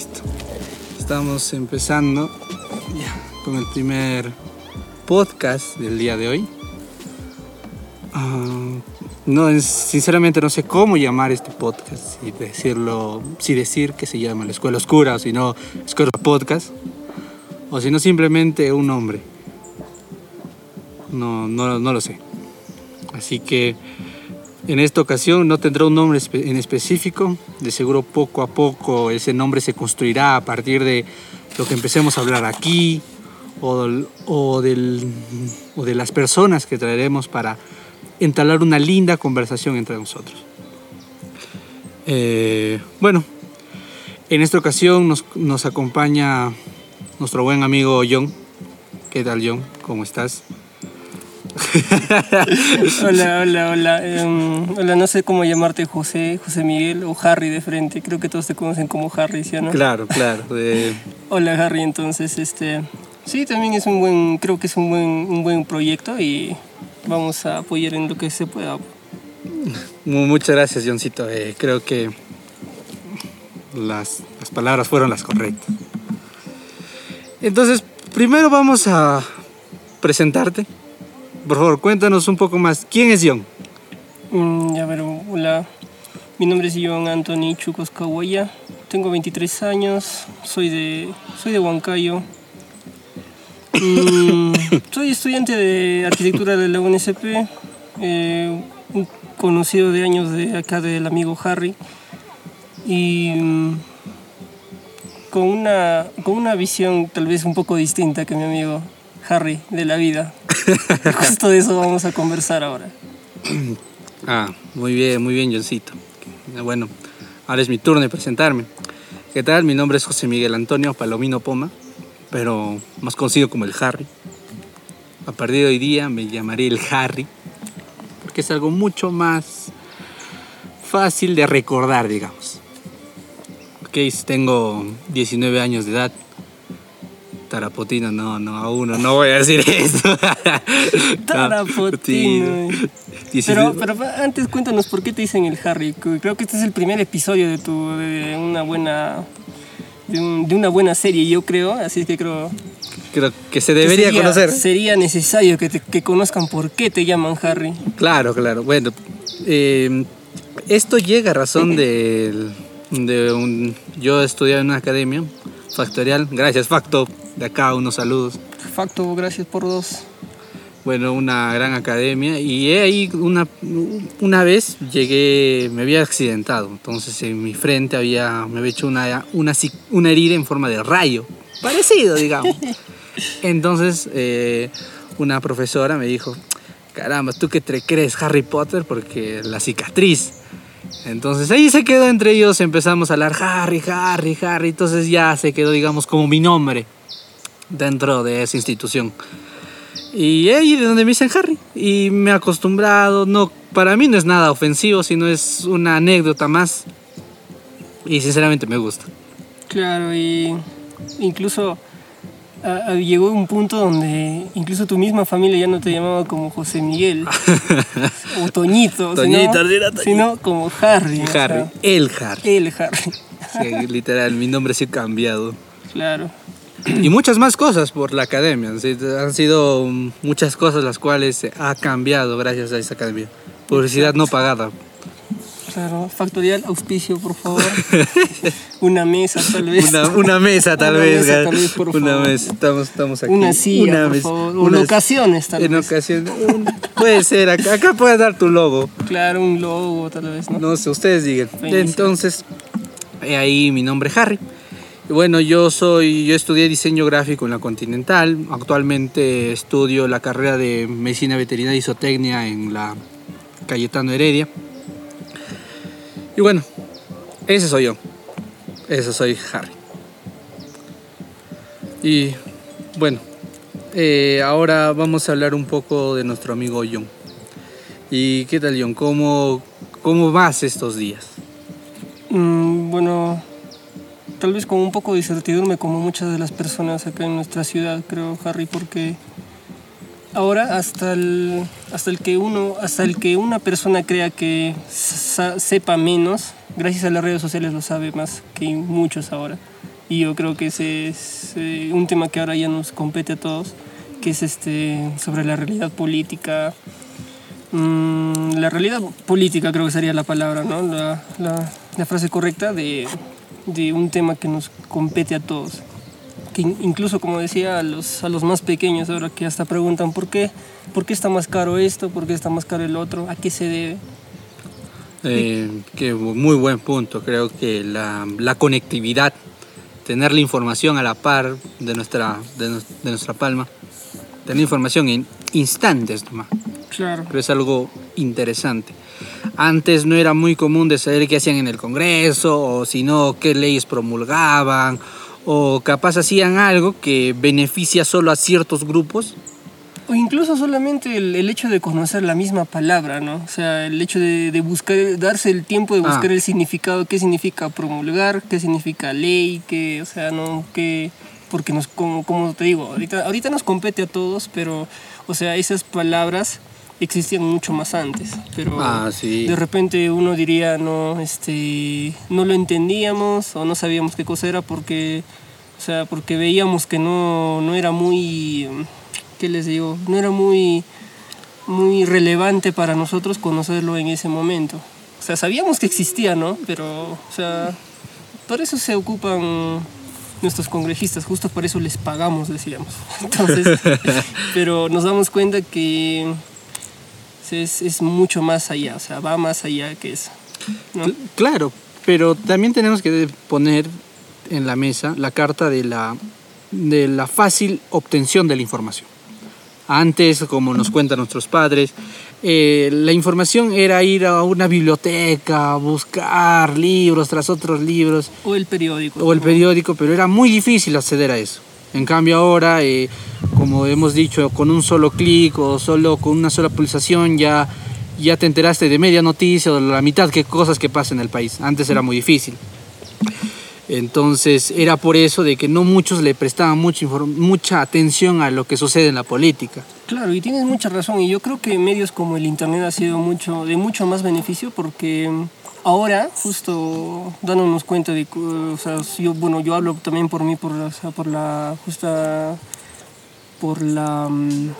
Listo. Estamos empezando ya, con el primer podcast del día de hoy. Ah, no, sinceramente no sé cómo llamar este podcast, si decirlo, si decir que se llama la escuela oscura o si no escuela podcast o si no simplemente un nombre. No, no, no lo sé. Así que en esta ocasión no tendrá un nombre en específico. De seguro poco a poco ese nombre se construirá a partir de lo que empecemos a hablar aquí o, del- o de las personas que traeremos para entablar una linda conversación entre nosotros. Eh, bueno, en esta ocasión nos, nos acompaña nuestro buen amigo John. ¿Qué tal John? ¿Cómo estás? Hola, hola, hola. Em, hola, no sé cómo llamarte José, José Miguel o Harry de frente. Creo que todos te conocen como Harry, ¿sí o no? Claro, claro. eh, Hola Harry, entonces este sí también es un buen, creo que es un buen, un buen proyecto y vamos a apoyar en lo que se pueda. Mu- Muchas gracias, Johncito. Eh, creo que las, las palabras fueron las correctas. Entonces, primero vamos a presentarte. Por favor, cuéntanos un poco más. ¿Quién es John? Mm, pero hola. Mi nombre es Joan Anthony Chucos Cahuaya. Tengo 23 años. Soy de soy de Huancayo. Mm, soy estudiante de arquitectura de la UNSP. eh, un conocido de años de acá del amigo Harry. Y mm, con una, con una visión tal vez un poco distinta que mi amigo Harry de la vida. Justo de eso vamos a conversar ahora. Ah, muy bien, muy bien, Johncito. Eh, Bueno, ahora es mi turno de presentarme. ¿Qué tal? Mi nombre es José Miguel Antonio Palomino Poma, pero más conocido como el Harry. A partir de hoy día me llamaré el Harry, porque es algo mucho más fácil de recordar, digamos. Ok, tengo 19 años de edad. Tarapotino, no, no, aún no, no voy a decir eso. Tarapotino. Pero, pero antes cuéntanos por qué te dicen el Harry. Creo que este es el primer episodio de tu de una buena de, un- de una buena serie, yo creo. Así que creo Creo que se que debería sería- conocer. Sería necesario que, te- que conozcan por qué te llaman Harry. Claro, claro. Bueno, eh, esto llega a razón del- de un... Yo estudiaba en una academia factorial. Gracias, Facto. De acá unos saludos. Facto, gracias por dos. Bueno, una gran academia. Y ahí una, una vez llegué, me había accidentado. Entonces en mi frente había, me había hecho una, una, una herida en forma de rayo. Parecido, digamos. Entonces eh, una profesora me dijo, caramba, ¿tú qué te crees Harry Potter? Porque la cicatriz. Entonces ahí se quedó entre ellos, empezamos a hablar Harry, Harry, Harry. Entonces ya se quedó, digamos, como mi nombre dentro de esa institución. Y ahí de donde me dicen Harry. Y me he acostumbrado, no, para mí no es nada ofensivo, sino es una anécdota más. Y sinceramente me gusta. Claro, y incluso ah, ah, llegó un punto donde incluso tu misma familia ya no te llamaba como José Miguel o Toñito, Toñito, sino, como Harry. o sea, Harry, el Harry. el Harry. Sí, literal, mi nombre sí ha cambiado. Claro. Y muchas más cosas por la academia. sí, han sido muchas cosas las cuales se ha cambiado gracias a esa academia. Publicidad no pagada. Claro, factorial, auspicio, por favor. Una mesa, tal vez. Una, una mesa tal Una vez. mesa, tal vez, por una favor. mesa. Estamos, estamos aquí. Una silla, por mesa. favor. Una- en ocasiones, tal en vez. ocasiones. un- puede ser. Acá, acá puedes dar tu logo. Claro, un logo, tal vez, ¿no? No sé, ustedes digan. Entonces, ahí mi nombre es Harry. Bueno, yo soy, yo estudié diseño gráfico en la Continental. Actualmente estudio la carrera de medicina veterinaria y zootecnia en la Cayetano Heredia. Y bueno, ese soy yo. Ese soy Harry. Y bueno, eh, ahora vamos a hablar un poco de nuestro amigo John. ¿Y qué tal, John? ¿Cómo, cómo vas estos días? Mm, bueno, tal vez con un poco de incertidumbre como muchas de las personas acá en nuestra ciudad, creo, Harry, porque ahora hasta el, hasta el que uno, hasta el que una persona crea que sepa menos, gracias a las redes sociales lo sabe más que muchos ahora. Y yo creo que ese es eh, un tema que ahora ya nos compete a todos, que es este sobre la realidad política. Mm, la realidad política creo que sería la palabra, ¿no? La, la- la frase correcta de, de un tema que nos compete a todos. Que in- incluso, como decía, a los, a los más pequeños ahora que hasta preguntan por qué, por qué está más caro esto, por qué está más caro el otro, a qué se debe. Eh, que muy buen punto. Creo que la, la conectividad, tener la información a la par de nuestra, de, nos- de nuestra palma, tener información en instantes nomás. Claro. pero es algo interesante. Antes no era muy común de saber qué hacían en el Congreso, o si no, qué leyes promulgaban, o capaz hacían algo que beneficia solo a ciertos grupos. O incluso solamente el, el hecho de conocer la misma palabra, ¿no? O sea, el hecho de, de buscar, darse el tiempo de buscar Ah. el significado, qué significa promulgar, qué significa ley, qué, o sea, no, qué, porque nos, como, como te digo, ahorita, ahorita nos compete a todos, pero, o sea, esas palabras existían mucho más antes, pero Ah, sí. de repente uno diría, no, este, no lo entendíamos o no sabíamos qué cosa era porque, o sea, porque veíamos que no, no era muy, ¿qué les digo? No era muy, muy relevante para nosotros conocerlo en ese momento. O sea, sabíamos que existía, ¿no? Pero, o sea, por eso se ocupan nuestros congresistas, justo por eso les pagamos, decíamos. Entonces, pero nos damos cuenta que es, es mucho más allá, o sea, va más allá que eso. Claro, pero también tenemos que poner en la mesa la carta de la, de la fácil obtención de la información. Antes, como nos cuentan nuestros padres, eh, la información era ir a una biblioteca, buscar libros tras otros libros, O el periódico. o el periódico, pero era muy difícil acceder a eso. En cambio ahora, eh, como hemos dicho, con un solo clic o solo con una sola pulsación ya, ya te enteraste de media noticia o de la mitad de cosas que pasan en el país. Antes era muy difícil. Entonces era por eso de que no muchos le prestaban mucha, mucha atención a lo que sucede en la política. Claro, y tienes mucha razón. Y yo creo que medios como el Internet ha sido mucho, de mucho más beneficio porque mm, ahora, justo dándonos cuenta de o sea, yo, bueno, yo hablo también por mí, por, o sea, por la justa, por la, mm,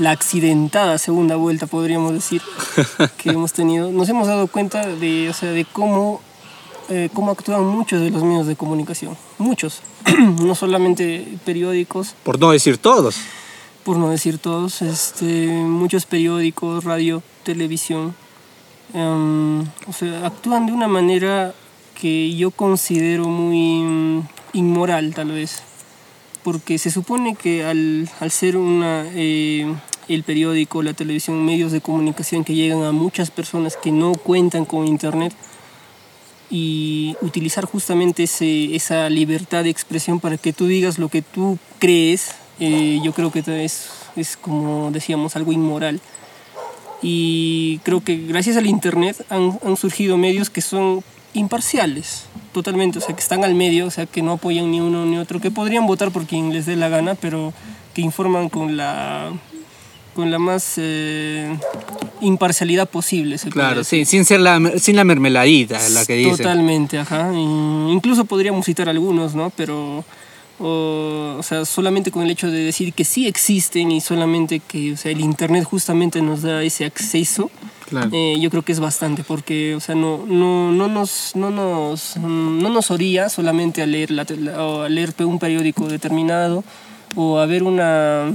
la accidentada segunda vuelta, podríamos decir, que hemos tenido. Nos hemos dado cuenta de, o sea, de cómo, eh, cómo actúan muchos de los medios de comunicación. Muchos. no solamente periódicos, Por no decir todos. por no decir todos, este, muchos periódicos, radio, televisión, em, o sea, actúan de una manera que yo considero muy mm, inmoral tal vez, porque se supone que al, al ser una, eh, el periódico, la televisión, medios de comunicación que llegan a muchas personas que no cuentan con internet, y utilizar justamente ese, esa libertad de expresión para que tú digas lo que tú crees, eh, yo creo que es, es como decíamos algo inmoral. Y creo que gracias al Internet han, han surgido medios que son imparciales, totalmente, o sea, que están al medio, o sea, que no apoyan ni uno ni otro, que podrían votar por quien les dé la gana, pero que informan con la, con la más eh, imparcialidad posible. Se Claro, sí, sin, ser la, sin la mermeladita, la que dicen. Totalmente, ajá. Y incluso podríamos citar algunos, ¿no? Pero, o, o sea, solamente con el hecho de decir que sí existen y solamente que, o sea, el Internet justamente nos da ese acceso, Claro. eh, yo creo que es bastante, porque, o sea, no, no, no, nos, no, nos, no nos orilla solamente a leer, la, a leer un periódico determinado o a ver una,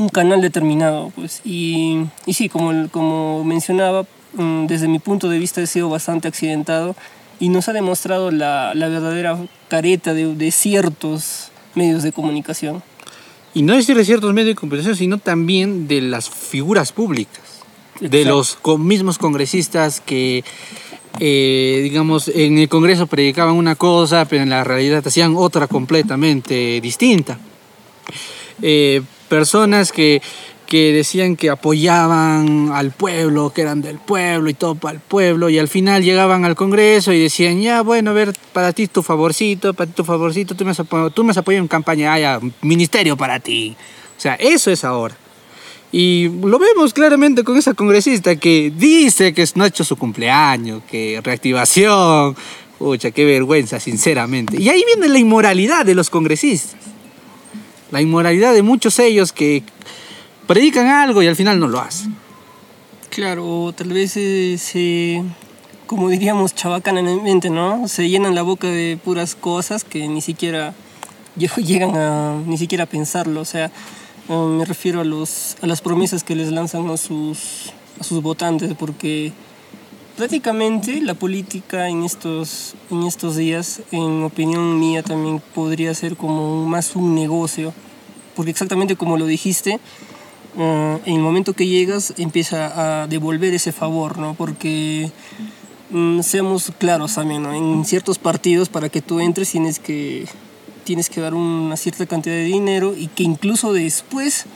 un canal determinado. Pues. Y, y sí, como, como mencionaba, mm, desde mi punto de vista he sido bastante accidentado y nos ha demostrado la, la verdadera careta de, de ciertos medios de comunicación. Y no decir de ciertos medios de comunicación, sino también de las figuras públicas. De Exacto. los co- mismos congresistas que, eh, digamos, en el Congreso predicaban una cosa, pero en la realidad hacían otra completamente distinta. Eh, personas que, que decían que apoyaban al pueblo, que eran del pueblo y todo para el pueblo, y al final llegaban al Congreso y decían, ya, bueno, a ver, para ti tu favorcito, para ti tu favorcito, tú me has apoyado, tú me has apoyado en campaña, ah, ya, ministerio para ti. O sea, eso es ahora. Y lo vemos claramente con esa congresista que dice que no ha hecho su cumpleaños, que reactivación, Pucha, qué vergüenza, sinceramente. Y ahí viene la inmoralidad de los congresistas. La inmoralidad de muchos ellos que predican algo y al final no lo hacen. Claro, tal vez se, como diríamos chabacanamente, ¿no? Se llenan la boca de puras cosas que ni siquiera llegan a ni siquiera pensarlo. O sea, eh, me refiero a, los, a las promesas que les lanzan a sus, a sus votantes, porque prácticamente la política en estos, en estos días, en opinión mía, también podría ser como más un negocio, porque exactamente como lo dijiste, eh, en el momento que llegas empieza a devolver ese favor, ¿no? Porque mm, seamos claros también, ¿no? En ciertos partidos para que tú entres tienes que tienes que dar una cierta cantidad de dinero y que incluso después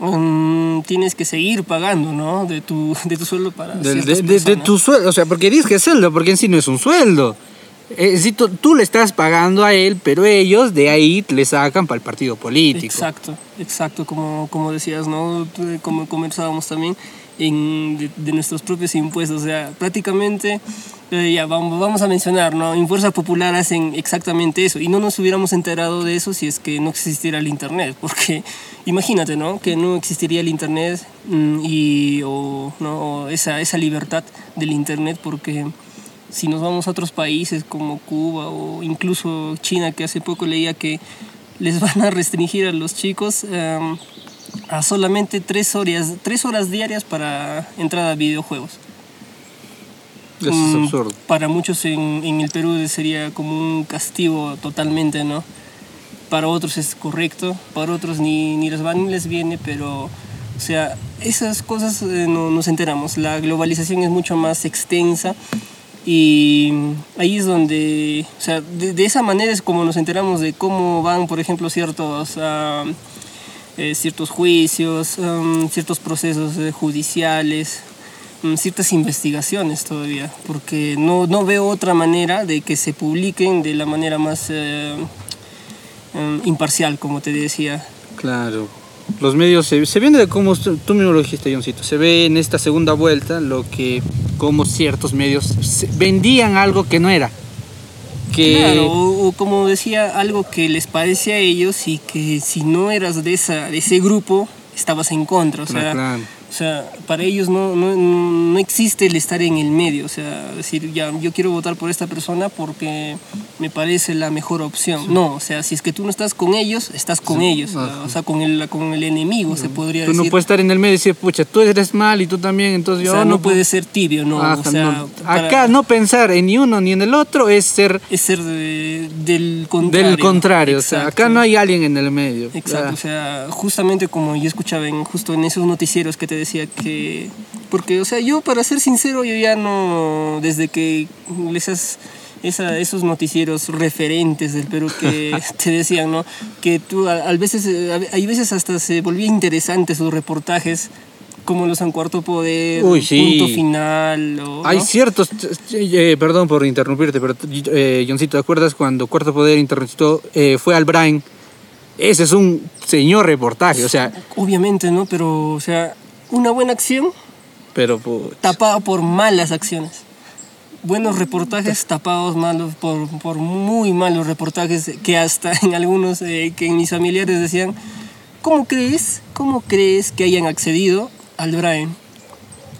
mm, tienes que seguir pagando, ¿no? De tu, de tu sueldo para De, de- de- tu sueldo, o sea, porque dices que es sueldo, porque en sí no es un sueldo. Eh, si tú, le estás pagando a él, pero ellos de ahí le sacan para el partido político. Exacto, exacto, como, como decías, ¿no? Como conversábamos también en, de, de nuestros propios impuestos, o sea, prácticamente, eh, ya vamos, vamos a mencionar, ¿no? En Fuerza Popular hacen exactamente eso y no nos hubiéramos enterado de eso si es que no existiera el Internet, porque imagínate, ¿no? Que no existiría el Internet mm, y, o, ¿no? o esa, esa libertad del Internet, porque si nos vamos a otros países como Cuba o incluso China, que hace poco leía que les van a restringir a los chicos em, a solamente tres horas, tres horas diarias para entrada a videojuegos. Eso es Mm, absurdo. Para muchos en, en el Perú sería como un castigo totalmente, ¿no? Para otros es correcto, para otros ni, ni les va ni les viene, pero, o sea, esas cosas eh, no nos enteramos. La globalización es mucho más extensa y ahí es donde, o sea, de, de esa manera es como nos enteramos de cómo van, por ejemplo, ciertos, ah, eh, ciertos juicios, um, ciertos procesos eh, judiciales, mm, ciertas investigaciones todavía, porque no, no veo otra manera de que se publiquen de la manera más eh, em, imparcial, como te decía. Claro. Los medios se, se viene de cómo tú mismo lo dijiste, Johncito. Se ve en esta segunda vuelta lo que como ciertos medios vendían algo que no era. Que Claro, o, o como decía, algo que les parece a ellos y que si no eras de, esa, de ese grupo, estabas en contra. O sea, claro. O sea para ellos no, no, no existe el estar en el medio. O sea, decir, ya, yo quiero votar por esta persona porque me parece la mejor opción. No, o sea, si es que tú no estás con ellos, estás con ellos. Ajá. O sea, con el, con el enemigo, se podría Tú decir. no puedes estar en el medio y decir, pucha, tú eres mal y tú también, entonces o yo sea, no, puedo- puedes ser tibio, ¿no? Ajá, o sea, no. para- Acá no pensar en ni uno ni en el otro es ser es ser de- del contrario. del contrario. O sea, acá Exacto. no hay alguien en el medio. Exacto, Ah, o sea, justamente como yo escuchaba en, justo en esos noticieros que te decía que... Porque, o sea, yo para ser sincero, yo ya no, desde que esas, esa, esos noticieros referentes del Perú que te decían, ¿no? Que tú a, a veces, eh, a- hay veces hasta se volvía interesante sus reportajes, como los en Cuarto Poder, Uy, sí. Punto Final, o, Hay ¿no? ciertos, eh, perdón por interrumpirte, pero eh, Johncito, ¿te acuerdas cuando Cuarto Poder interrumpió, eh, fue al Brain? Ese es un señor reportaje, o sea, Obviamente, ¿no? Pero, o sea, una buena acción pero pues, tapada por malas acciones. Buenos reportajes tapados malos por, por muy malos reportajes que hasta en algunos eh, que en mis familiares decían, ¿cómo crees? ¿Cómo crees que hayan accedido al Brian?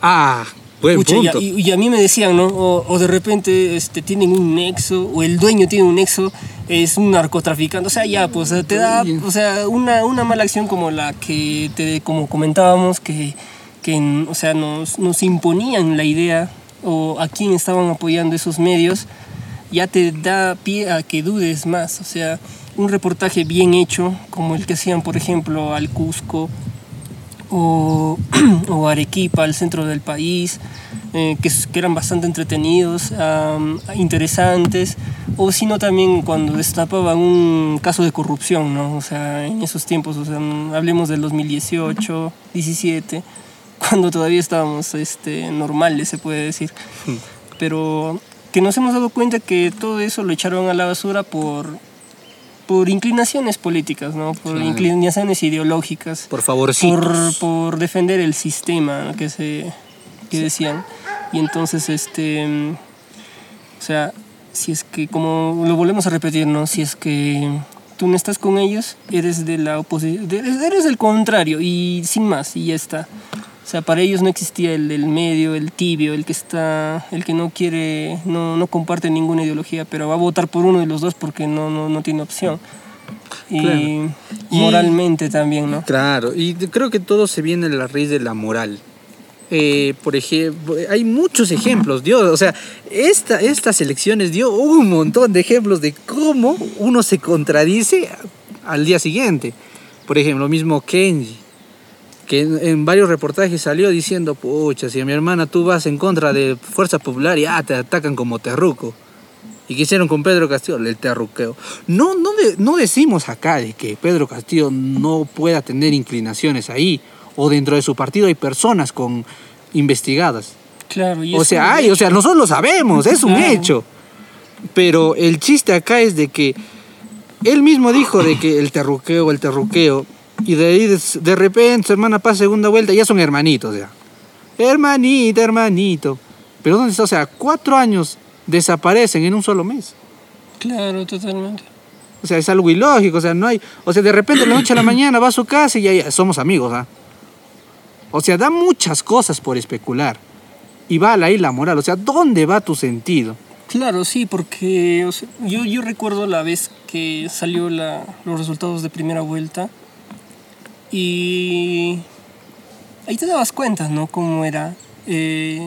ah, buen Pucha, y, a, punto. y- y a mí me decían, ¿no? O, o de repente este, tienen un nexo, o el dueño tiene un nexo, es un narcotraficante. O sea, ya, pues te da, o sea, una, una mala acción como la que, te, como comentábamos, que, que o sea, nos, nos imponían la idea o a quién estaban apoyando esos medios, ya te da pie a que dudes más. O sea, un reportaje bien hecho, como el que hacían, por ejemplo, al Cusco, o, o Arequipa, al centro del país, eh, que, que eran bastante entretenidos, am, interesantes, o sino también cuando destapaban un caso de corrupción, ¿no? O sea, en esos tiempos, o sea, mm, hablemos del 2018, 17, cuando todavía estábamos este, normales, se puede decir. Pero que nos hemos dado cuenta que todo eso lo echaron a la basura por, por inclinaciones políticas, ¿no? Por Claro. inclinaciones ideológicas Por favor, por, por defender el sistema que se que decían y entonces este o sea si es que, como lo volvemos a repetir, ¿no? Si es que tú no estás con ellos, eres de la oposición, eres, eres del contrario y sin más, y ya está. O sea, para ellos no existía el, el medio, el tibio, el que está, el que no quiere, no, no comparte ninguna ideología, pero va a votar por uno de los dos porque no, no, no tiene opción. Y Claro. Y- moralmente también, ¿no? Claro, y creo que todo se viene de la raíz de la moral. Eh, por ejemplo, hay muchos ejemplos, Dios, o sea, esta, estas elecciones dio un montón de ejemplos de cómo uno se contradice al día siguiente. Por ejemplo, lo mismo Kenji, que en, en varios reportajes salió diciendo, pucha, si a mi hermana tú vas en contra de Fuerza Popular y ah, te atacan como terruco. ¿Y qué hicieron con Pedro Castillo? El terruqueo. No, no, de- no decimos acá de que Pedro Castillo no pueda tener inclinaciones ahí, o dentro de su partido hay personas con investigadas. Claro, y O sea, hay, o sea, nosotros lo sabemos, es un hecho. Pero el chiste acá es de que él mismo dijo de que el terruqueo, el terruqueo, y de ahí de, repente su hermana pasa segunda vuelta, ya son hermanitos ya. Hermanito, hermanito. Pero ¿dónde está? O sea, cuatro años desaparecen en un solo mes. Claro, totalmente. O sea, es algo ilógico, o sea, no hay... O sea, de repente de la noche a la mañana va a su casa y ya, ya somos amigos, ¿ah? O sea, da muchas cosas por especular. Y va ahí la moral, o sea, ¿dónde va tu sentido? Claro, sí, porque o sea, yo, yo recuerdo la vez que salió la, los resultados de primera vuelta y ahí te dabas cuenta, ¿no? Cómo era. eh,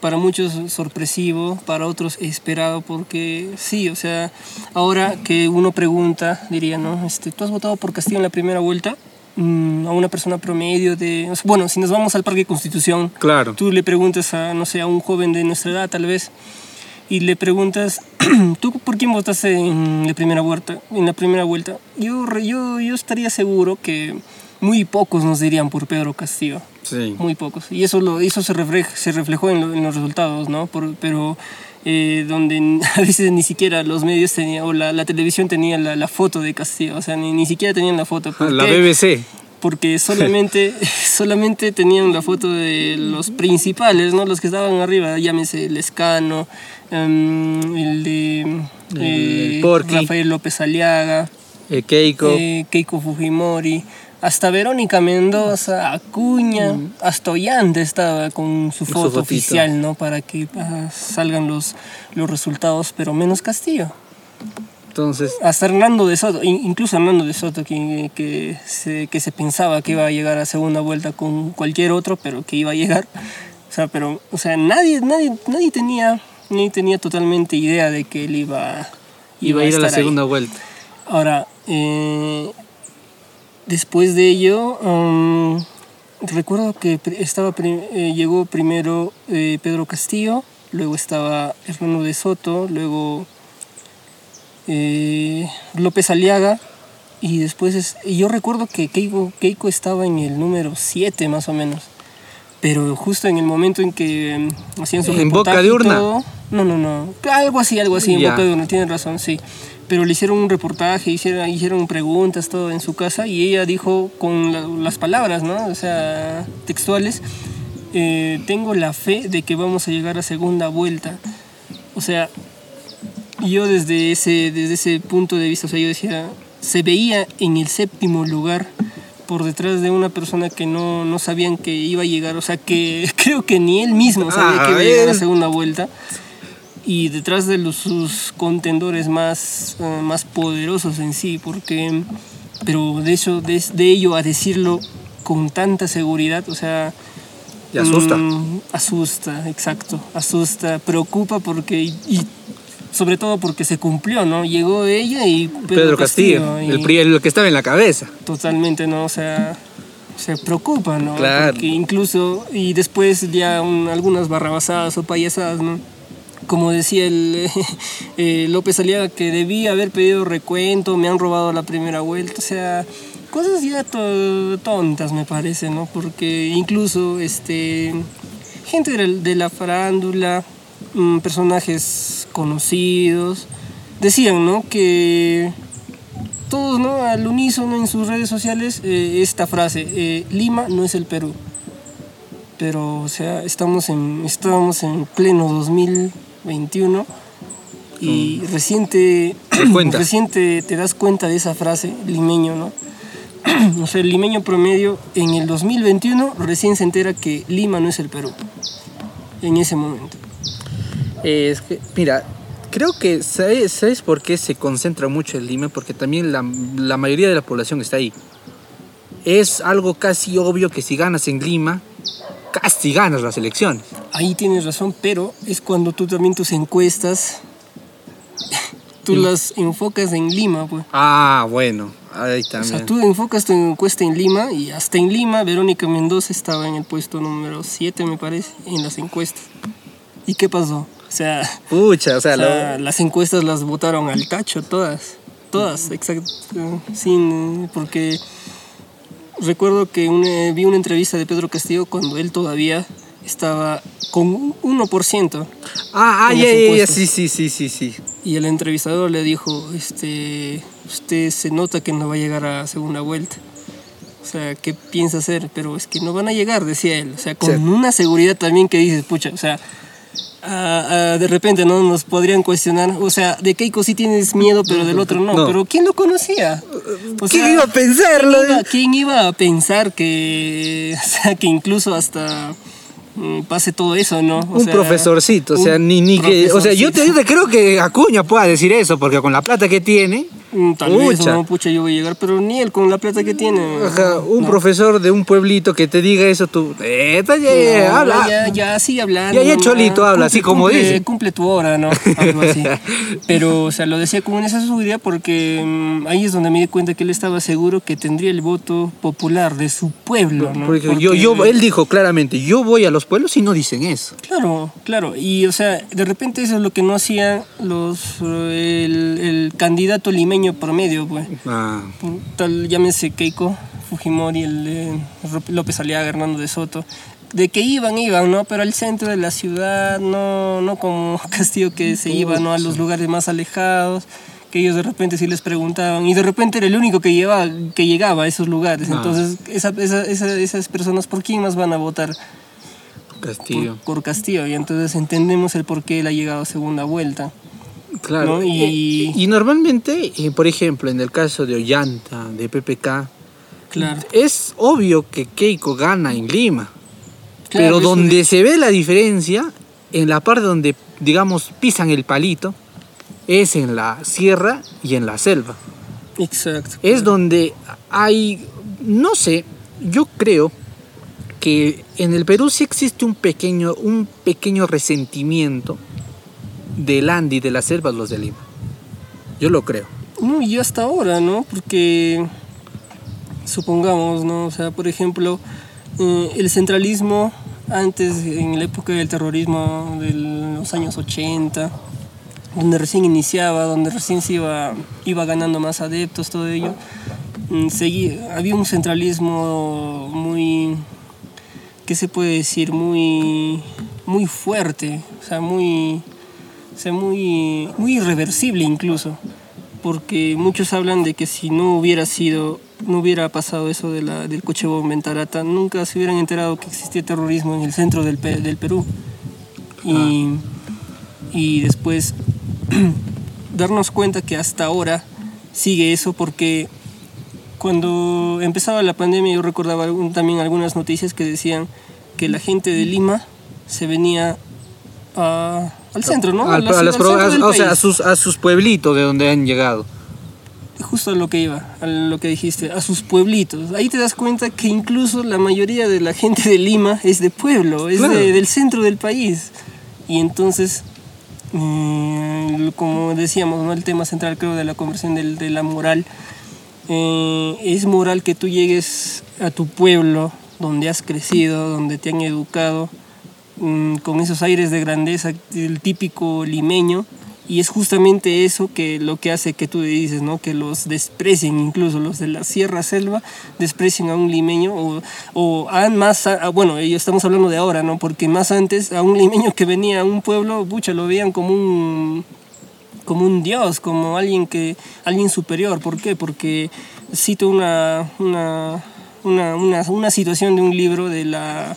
para muchos sorpresivo, para otros esperado, porque sí, o sea, ahora que uno pregunta, diría, ¿no? Este, ¿Tú has votado por Castillo en la primera vuelta? Mm, a una persona promedio de... Bueno, si nos vamos al Parque Constitución, Claro. tú le preguntas a, no sé, a un joven de nuestra edad tal vez, y le preguntas, ¿tú por quién votaste en la primera vuelta? En la primera vuelta? Yo, yo, yo estaría seguro que muy pocos nos dirían por Pedro Castillo, Sí. muy pocos. Y eso, lo, eso se, reflej- se reflejó en, lo- en los resultados, ¿no? Por- pero eh, donde a veces ni siquiera los medios tenían, o la, la televisión tenía la, la foto de Castillo, o sea, ni, ni siquiera tenían la foto. ¿Por La qué? BBC. porque solamente, solamente tenían la foto de los principales, ¿no? Los que estaban arriba, llámese el Escano, em, el de eh. Rafael López Aliaga, Eh, Keiko. eh, Keiko Fujimori, hasta Verónica Mendoza, Acuña, hasta Ollanta estaba con su foto oficial, ¿no? Para que ah, salgan los, los resultados, pero menos Castillo. Entonces, Hasta Hernando de Soto, in- incluso Hernando de Soto, que, que, se, que se pensaba que iba a llegar a segunda vuelta con cualquier otro, pero que iba a llegar. O sea, pero, o sea, nadie, nadie, nadie tenía, nadie tenía totalmente idea de que él iba, iba a ir a la ahí. segunda vuelta. Ahora, eh, después de ello, um, recuerdo que estaba pri- eh, llegó primero eh, Pedro Castillo, luego estaba Hernando de Soto, luego eh, López Aliaga, y después es- y yo recuerdo que Keiko, Keiko estaba en el número 7 más o menos. Pero justo en el momento en que mm, hacían su ¿En boca de urna? todo- no, no, no. Algo así, algo así, en boca de urna, tienes razón, sí. Pero le hicieron un reportaje, hicieron, hicieron preguntas, todo en su casa, y ella dijo con la- las palabras, ¿no? O sea, textuales, eh, tengo la fe de que vamos a llegar a segunda vuelta. O sea, yo desde ese, desde ese punto de vista, o sea, yo decía, se veía en el séptimo lugar por detrás de una persona que no, no sabían que iba a llegar, o sea, que creo que ni él mismo sabía Ah, que iba a llegar a él. segunda vuelta. Y detrás de los, sus contendores más, eh, más poderosos en sí, porque, pero de, eso, de, de ello a decirlo con tanta seguridad, o sea, Y asusta. Mm, asusta, exacto. Asusta, preocupa porque. Y, y sobre todo porque se cumplió, ¿no? Llegó ella y Pedro, Pedro Castillo, y el, pri- el que estaba en la cabeza. Totalmente, ¿no? O sea, se preocupa, ¿no? Claro. Porque incluso. Y después ya un- algunas barrabasadas o payasadas, ¿no? Como decía el eh, López Aliaga, que debía haber pedido recuento, me han robado la primera vuelta, o sea, cosas ya to- tontas me parece, ¿no? Porque incluso este, gente de la, farándula, mm, personajes conocidos, decían, ¿no? Que todos, ¿no? Al unísono en sus redes sociales eh, esta frase, eh, Lima no es el Perú. Pero, o sea, estamos en, estamos en pleno 2021 Y reciente, reciente te das cuenta de esa frase, limeño, ¿no? o sea, el limeño promedio en el 2021 recién se entera que Lima no es el Perú. En ese momento. es que, mira, creo que ¿sabes, por qué se concentra mucho en Lima? Porque también la, la mayoría de la población está ahí. Es algo casi obvio que si ganas en Lima, casi ganas las elecciones. Ahí tienes razón, pero es cuando tú también tus encuestas, tú las enfocas en Lima, pues. Ah, bueno, ahí también. O sea, tú enfocas tu encuesta en Lima y hasta en Lima Verónica Mendoza estaba en el puesto número 7, me parece, en las encuestas. ¿Y qué pasó? O sea, Pucha, o sea, las encuestas las votaron al tacho todas, todas, exacto, sin, porque recuerdo que vi una entrevista de Pedro Castillo cuando él todavía estaba con 1%. Ah, ah ya, sí, sí, sí, sí, sí. Y el entrevistador le dijo, este, usted se nota que no va a llegar a segunda vuelta. O sea, ¿qué piensa hacer? Pero es que no van a llegar, decía él. O sea, con una seguridad también que dices, pucha, o sea, de repente no nos podrían cuestionar, o sea, de Keiko sí tienes miedo, pero del otro no, pero ¿quién lo conocía? ¿Quién iba a pensarlo? ¿quién iba, a pensar que, o sea, que incluso hasta mm, pase todo eso, ¿no? un profesorcito, o sea, ni, ni que, o sea, yo te, yo te creo que Acuña pueda decir eso, porque con la plata que tiene, Mm, tal vez, no, pucha, yo voy a llegar, pero ni él con la plata que tiene. un profesor de un pueblito que te diga eso, tú, eh, ya, habla. Ya, ya sigue hablando. Ya, ya Cholito habla, así como dice. Cumple tu hora, ¿no? Algo así. pero, o sea, lo decía como en esa seguridad porque mm, ahí es donde me di cuenta que él estaba seguro que tendría el voto popular de su pueblo, ¿no? Porque, yo, yo, él dijo claramente, yo voy a los pueblos y no dicen eso. Claro, claro. Y, o sea, de repente eso es lo que no hacían los, el, el candidato limeño promedio, pues. Ah. Tal, llámense Keiko, Fujimori, el, López Aliaga, Hernando de Soto. De que iban, iban, ¿no? Pero al centro de la ciudad, no, no como Castillo que se iba, ¿no? A los lugares más alejados que ellos de repente sí les preguntaban y de repente era el único que, llevaba, que llegaba a esos lugares. Ah. Entonces, esa, esa, esas personas, ¿por quién más van a votar? Castillo. Por, Castillo. Y entonces entendemos el por qué él ha llegado a segunda vuelta. Claro, y, normalmente, eh, por ejemplo, en el caso de Ollanta, de PPK, claro. es obvio que Keiko gana en Lima. pero donde se ve la diferencia, en la parte donde, digamos, pisan el palito, es en la sierra y en la selva. Exacto. Es donde hay, no sé, yo creo que en el Perú sí existe un pequeño, un pequeño resentimiento del Andy, de las selvas, los de Lima. Yo lo creo. No, y hasta ahora, ¿no? Porque supongamos, ¿no? O sea, por ejemplo, eh, el centralismo antes, en la época del terrorismo de los años 80, donde recién iniciaba, donde recién se iba, iba ganando más adeptos, todo ello, mm, había un centralismo muy, ¿qué se puede decir? Muy, muy fuerte, o sea, muy sea muy, muy irreversible incluso, porque muchos hablan de que si no hubiera sido, no hubiera pasado eso de la, del coche bomba en Tarata, nunca se hubieran enterado que existía terrorismo en el centro del, del Perú. Y, y después darnos cuenta que hasta ahora sigue eso porque cuando empezaba la pandemia yo recordaba también algunas noticias que decían que la gente de Lima se venía a, al centro, ¿no? a, o sea, a sus, a sus pueblitos de donde han llegado. Justo a lo que iba, a lo que dijiste, a sus pueblitos. Ahí te das cuenta que incluso la mayoría de la gente de Lima es de pueblo, es del centro del país. Y entonces, eh, como decíamos, ¿no? el tema central creo de la conversión de, la moral, eh, es moral que tú llegues a tu pueblo, donde has crecido, donde te han educado, con esos aires de grandeza el típico limeño y es justamente eso que lo que hace que tú dices, ¿no? Que los desprecien, incluso los de la Sierra Selva, desprecien a un limeño o, o a más, a, bueno, estamos hablando de ahora, ¿no? Porque más antes a un limeño que venía a un pueblo, pucha, lo veían como un como un dios, como alguien que alguien superior, ¿por qué? Porque cito una una, una, una, una situación de un libro de la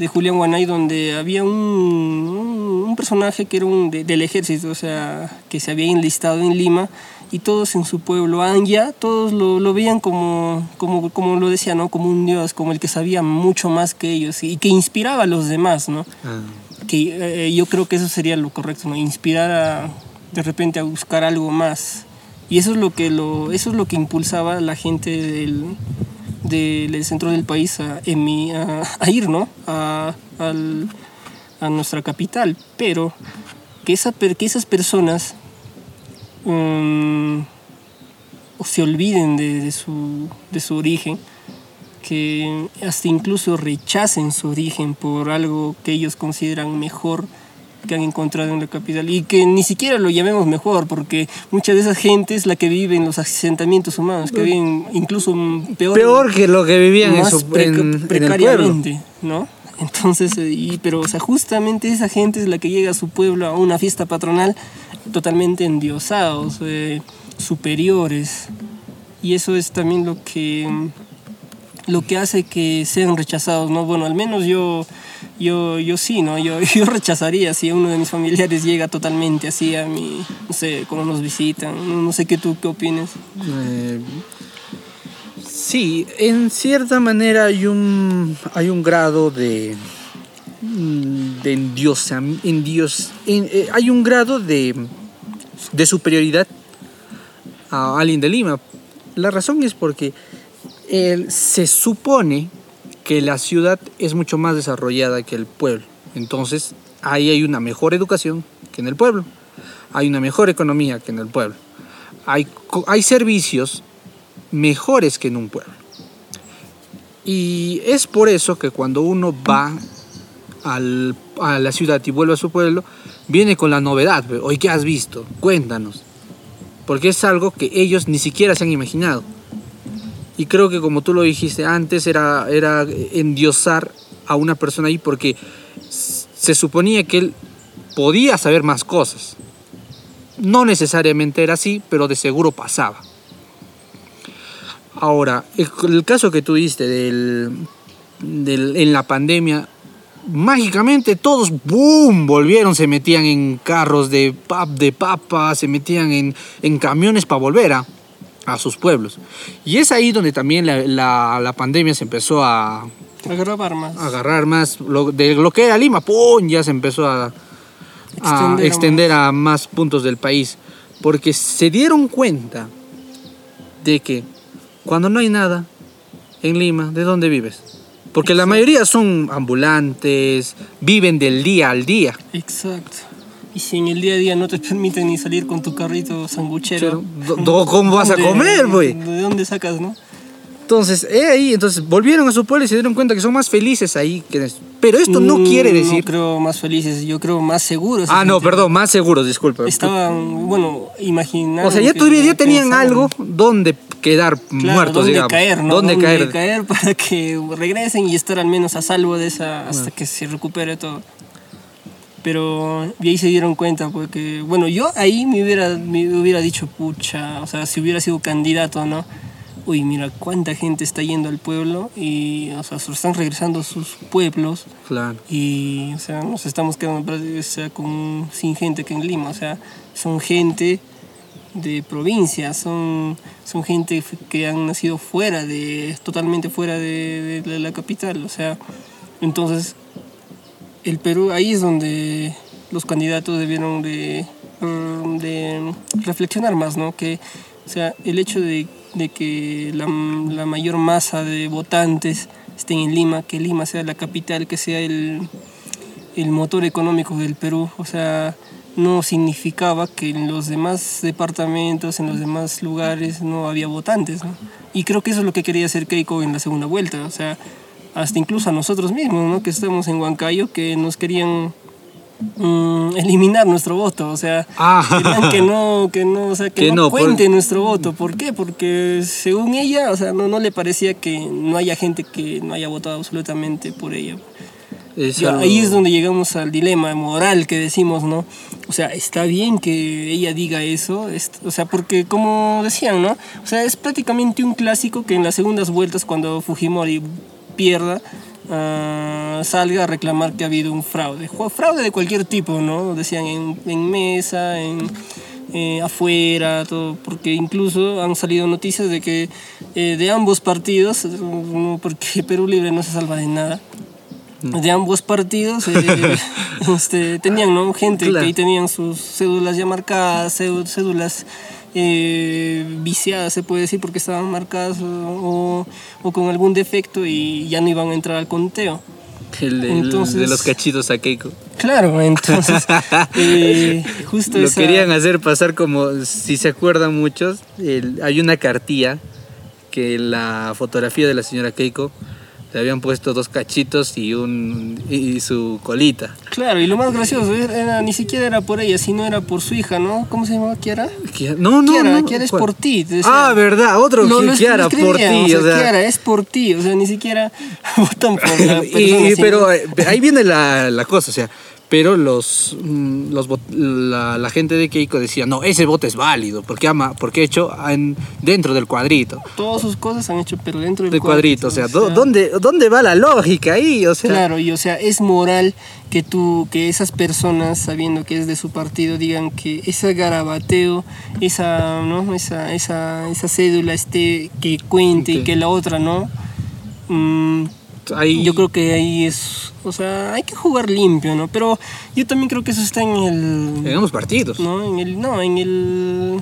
de Julián Guanay, donde había un, un personaje que era un del ejército, o sea, que se había enlistado en Lima y todos en su pueblo, Anya, todos lo, lo veían como, como, como lo decía, ¿no? Como un dios, como el que sabía mucho más que ellos y que inspiraba a los demás, ¿no? Ah. Que eh, yo creo que eso sería lo correcto, ¿no? Inspirar a, de repente a buscar algo más. Y eso es lo que, lo, eso es lo que impulsaba a la gente del, del, centro del país a, a, ir, ¿no? A, a, nuestra capital. Pero que, esa, que esas personas um, se olviden de, su, de su origen, que hasta incluso rechacen su origen por algo que ellos consideran mejor que han encontrado en la capital y que ni siquiera lo llamemos mejor porque mucha de esa gente es la que vive en los asentamientos humanos que viven incluso peor peor que lo que vivían en, su, precariamente no entonces eh, y, pero o sea justamente esa gente es la que llega a su pueblo a una fiesta patronal totalmente endiosados, eh, superiores. Y eso es también lo que, lo que hace que sean rechazados, ¿no? Bueno, al menos yo, yo, yo sí, ¿no? Yo, yo rechazaría si uno de mis familiares llega totalmente así a mí, no sé, cómo nos visitan, no sé qué tú qué opinas. Eh, sí, en cierta manera hay un, hay un grado de, de endiosa, en eh, hay un grado de, de superioridad a alguien de Lima. La razón es porque se supone que la ciudad es mucho más desarrollada que el pueblo. Entonces, ahí hay una mejor educación que en el pueblo. Hay una mejor economía que en el pueblo. Hay, hay servicios mejores que en un pueblo. Y es por eso que cuando uno va al, a la ciudad y vuelve a su pueblo, viene con la novedad. Hoy, ¿qué has visto? Cuéntanos. Porque es algo que ellos ni siquiera se han imaginado. Y creo que como tú lo dijiste antes, era, era endiosar a una persona ahí porque se suponía que él podía saber más cosas. No necesariamente era así, pero de seguro pasaba. Ahora, el, caso que tú diste del, del, en la pandemia, mágicamente todos, ¡boom!, volvieron, se metían en carros de, pap, de papa, se metían en, en camiones para volver a, a, sus pueblos. Y es ahí donde también la, la, pandemia se empezó a... Agarrar más. agarrar más. Lo, de lo que era Lima, ¡pum!, ya se empezó a, a extender a más puntos del país. Porque se dieron cuenta de que cuando no hay nada en Lima, ¿de dónde vives? Porque la mayoría son ambulantes, viven del día al día. Exacto. Y si en el día a día no te permiten ni salir con tu carrito sanguchero. ¿Cómo vas a comer, güey? ¿De dónde sacas, no? Entonces, eh, ahí, entonces volvieron a su pueblo y se dieron cuenta que son más felices ahí. Que... Pero esto no mm, quiere decir. No creo más felices, yo creo más seguros. Ah, no, perdón, más seguros, disculpa. Estaban, bueno, imaginando. O sea, ya, ya tenían algo donde quedar muertos, ¿dónde digamos. Caer, ¿no? ¿Dónde, caer? caer para que regresen y estar al menos a salvo de esa hasta que se recupere todo. Pero ahí se dieron cuenta porque, bueno, yo ahí me hubiera, me hubiera dicho, pucha, o sea, si hubiera sido candidato, ¿no? Uy, mira cuánta gente está yendo al pueblo y, o sea, se están regresando a sus pueblos. Claro. Y, o sea, nos estamos quedando o sea, con, sin gente que en Lima, o sea, son gente de provincia, son, son gente que han nacido fuera de, totalmente fuera de, la capital, o sea, entonces el Perú, ahí es donde los candidatos debieron de, mm, de reflexionar más, ¿no? Que, o sea, el hecho de, de que la, la, mayor masa de votantes estén en Lima, que Lima sea la capital, que sea el, el motor económico del Perú, o sea, no significaba que en los demás departamentos, en los demás lugares no había votantes. ¿no? Y creo que eso es lo que quería hacer Keiko en la segunda vuelta. O sea, hasta incluso a nosotros mismos, ¿no? que estamos en Huancayo, que nos querían mm, eliminar nuestro voto. O sea, ah. querían que no, que no, o sea, que, no, cuente nuestro voto. ¿Por qué? Porque según ella, o sea, no, no le parecía que no haya gente que no haya votado absolutamente por ella. Ahí es donde llegamos al dilema moral que decimos, ¿no? O sea, está bien que ella diga eso, o sea, porque como decían, ¿no? O sea, es prácticamente un clásico que en las segundas vueltas, cuando Fujimori pierda, uh, salga a reclamar que ha habido un fraude. Fraude de cualquier tipo, ¿no? Decían en, en mesa, en, eh, afuera, todo, porque incluso han salido noticias de que eh, de ambos partidos, porque Perú Libre no se salva de nada, mm. de ambos partidos eh, este, tenían ¿no? gente que ahí tenían sus cédulas ya marcadas, cédulas viciadas, se puede decir, porque estaban marcadas o, o, con algún defecto y ya no iban a entrar al conteo. El, de los cachitos a Keiko. Claro, entonces, eh, justo Lo querían hacer pasar como, si se acuerdan muchos, hay una cartilla que la fotografía de la señora Keiko le habían puesto dos cachitos y un y su colita. Claro, y lo más gracioso era, ni siquiera era por ella, sino era por su hija, ¿no? ¿Cómo se llamaba Kiara? No, no, Kiara, Kiara es por ti. ah, verdad, otro Kiara por ti. O sea, Kiara es por ti, o sea, ni siquiera votan por la y, Pero eh, ahí viene la, la cosa, o sea, pero los, mm, los la, gente de Keiko decía, no, ese voto es válido, porque ama, porque hecho en, dentro del cuadrito. Todas sus cosas han hecho, pero dentro del cuadrito. O sea, ¿dónde, ¿dónde va la lógica ahí? O sea, claro, y o sea, es moral que tú, que esas personas, sabiendo que es de su partido, digan que ese garabateo, esa, ¿no? esa, esa, esa cédula esté, que cuente y que la otra no. Mm, yo creo que ahí es, o sea, hay que jugar limpio, ¿no? Pero yo también creo que eso está en el... En ambos partidos. No, en el, no, en el,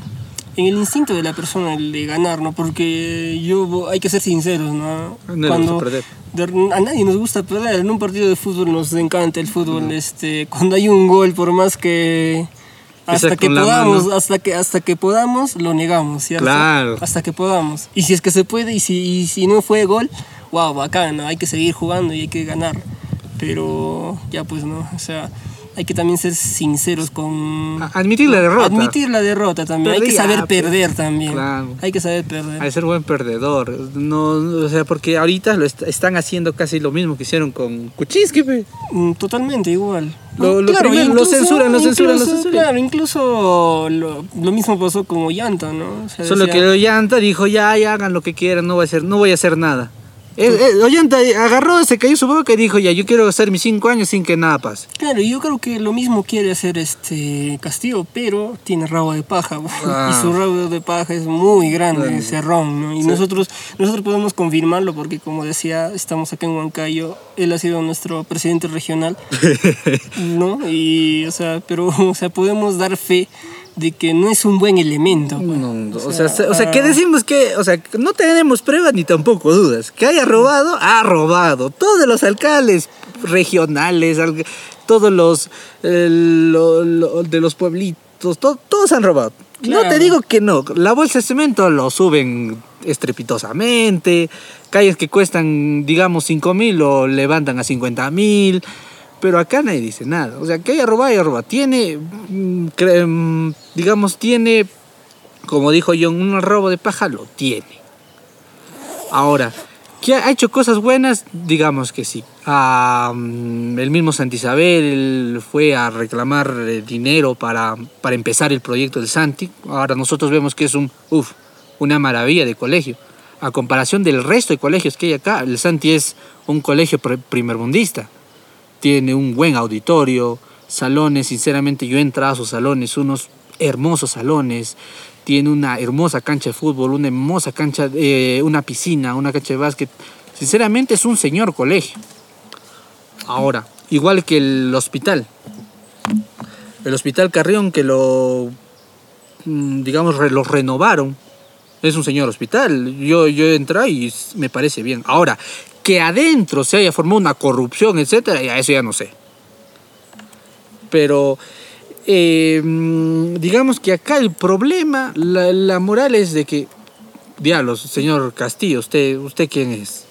en el instinto de la persona el de ganar, ¿no? Porque yo, hay que ser sinceros, ¿no? No Cuando, perder. a nadie nos gusta perder. En un partido de fútbol nos encanta el fútbol. Este, cuando hay un gol, por más que hasta que podamos, hasta que, hasta que podamos, lo negamos, ¿cierto? Claro. Hasta que podamos. Y si es que se puede, y si, y si no fue gol, wow, bacán, hay que seguir jugando y hay que ganar. Pero ya pues no, o sea, hay que también ser sinceros con... Admitir la derrota. Admitir la derrota también. hay que saber perder también. Claro. Hay que saber perder. Hay que ser buen perdedor. No, o sea, porque ahorita lo están haciendo casi lo mismo que hicieron con Kuczynski. Mm, totalmente igual. Lo, lo, censuran, lo censuran, lo censuran. Claro, incluso lo, mismo pasó con Ollanta, ¿no? Solo que Ollanta dijo, ya, ya, hagan lo que quieran, no voy a hacer, no voy a hacer nada. Eh, eh, Ollanta agarró, se cayó su boca y dijo, ya, yo quiero hacer mis cinco años sin que nada pase. Claro, yo creo que lo mismo quiere hacer este Castillo, pero tiene rabo de paja. Y su rabo de paja es muy grande, cerrón, ¿no? Y nosotros, nosotros podemos confirmarlo porque, como decía, estamos acá en Huancayo, él ha sido nuestro presidente regional, ¿no? Y, o sea, pero, o sea, podemos dar fe de que no es un buen elemento. Pues. o, sea, o, sea, que decimos que, o sea, no tenemos pruebas ni tampoco dudas. Que haya robado, ha robado. Todos los alcaldes regionales, todos los de los pueblitos, todos han robado. No te digo que no. La bolsa de cemento lo suben estrepitosamente. Calles que cuestan, digamos, 5 mil lo levantan a 50 mil. Pero acá nadie dice nada. O sea, que haya robado, haya robado. Tiene, mm, mm, digamos, tiene, como dijo John, un robo de paja, lo tiene. Ahora, ¿que ha hecho cosas buenas? Digamos que sí. Ah, mm, el mismo Santisabel fue a reclamar eh, dinero para, para empezar el proyecto del Santi. Ahora nosotros vemos que es un, uf, una maravilla de colegio. A comparación del resto de colegios que hay acá, el Santi es un colegio primermundista tiene un buen auditorio, salones, sinceramente yo he entrado a sus salones, unos hermosos salones, tiene una hermosa cancha de fútbol, una hermosa cancha, eh, una piscina, una cancha de básquet. Sinceramente es un señor colegio. Ahora, igual que el hospital. El hospital Carrión que lo, mm, digamos, lo renovaron. Es un señor hospital. Yo, yo entré y me parece bien. Ahora, que adentro se haya formado una corrupción, etcétera, ya eso ya no sé. Pero eh, digamos que acá el problema, la, moral es de que, diablos, señor Castillo, ¿usted, ¿usted quién es?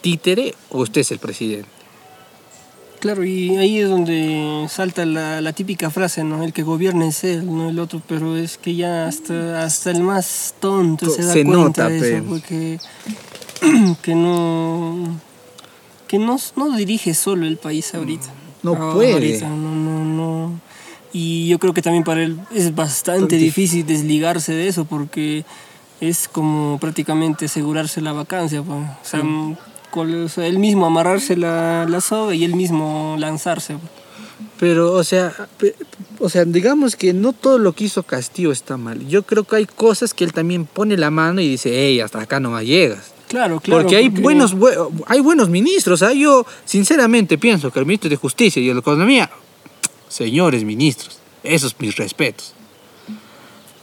¿Títere o usted es el presidente? Claro, y ahí es donde salta la, típica frase, ¿no? El que gobierna es él, no el otro, pero es que ya hasta, hasta el más tonto se da cuenta de eso, porque que no que no, no dirige solo el país ahorita. No, puede. no, no, no. Y yo creo que también para él es bastante difícil desligarse de eso porque es como prácticamente asegurarse la vacancia. Pues. O sea, col- o sea, él mismo amarrarse la, la soga y él mismo lanzarse. Pero, o sea, o sea, digamos que no todo lo que hizo Castillo está mal. Yo creo que hay cosas que él también pone la mano y dice, hey, hasta acá no más llegas. Claro, claro. porque hay buenos bue- hay buenos ministros. ¿ah? Yo sinceramente pienso que el ministro de Justicia y de Economía, señores ministros, esos mis respetos.